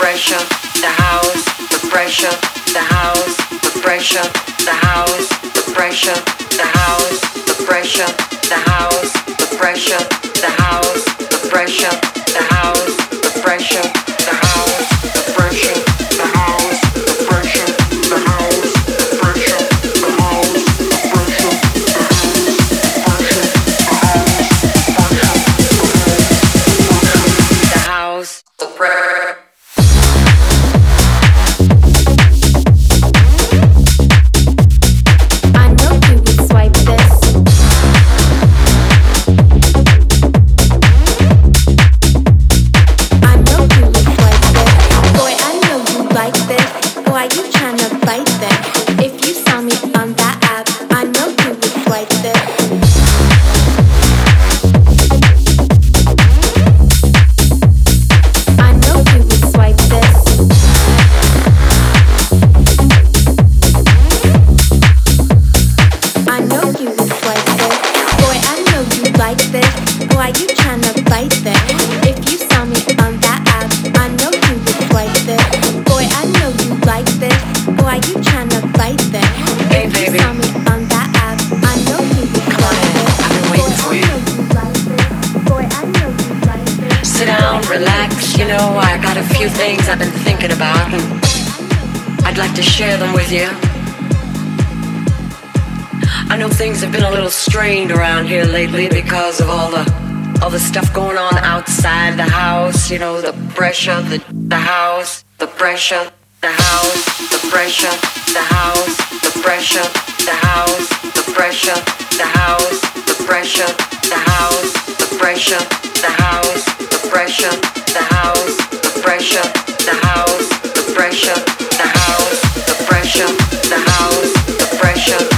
pressure, the house, the pressure, the house, the pressure, the house, the pressure, the house, the pressure, the house, the pressure, the house, the pressure, the house, the pressure, like this. Boy, I know you would swipe this. So I know you would swipe this, boy. I know you like this. Why you tryna bite this. If you saw me on tryna bite. Hey, baby. you saw me on that app, I know you would Come on in. I've been waiting for you. Know you like this. Boy, I know you like this. Sit down, relax. You know, I got a few things I've been thinking about, and I'd like to share them with you. I know things have been a little strained around here lately because of all the all the stuff going on outside the house. You know, the pressure, the the house, the pressure, the house, the pressure, the house, the pressure, the house, the pressure, the house, the pressure, the house, the pressure, the house, the pressure, the house, the pressure, the house, the pressure, the house, the pressure, the house, the pressure.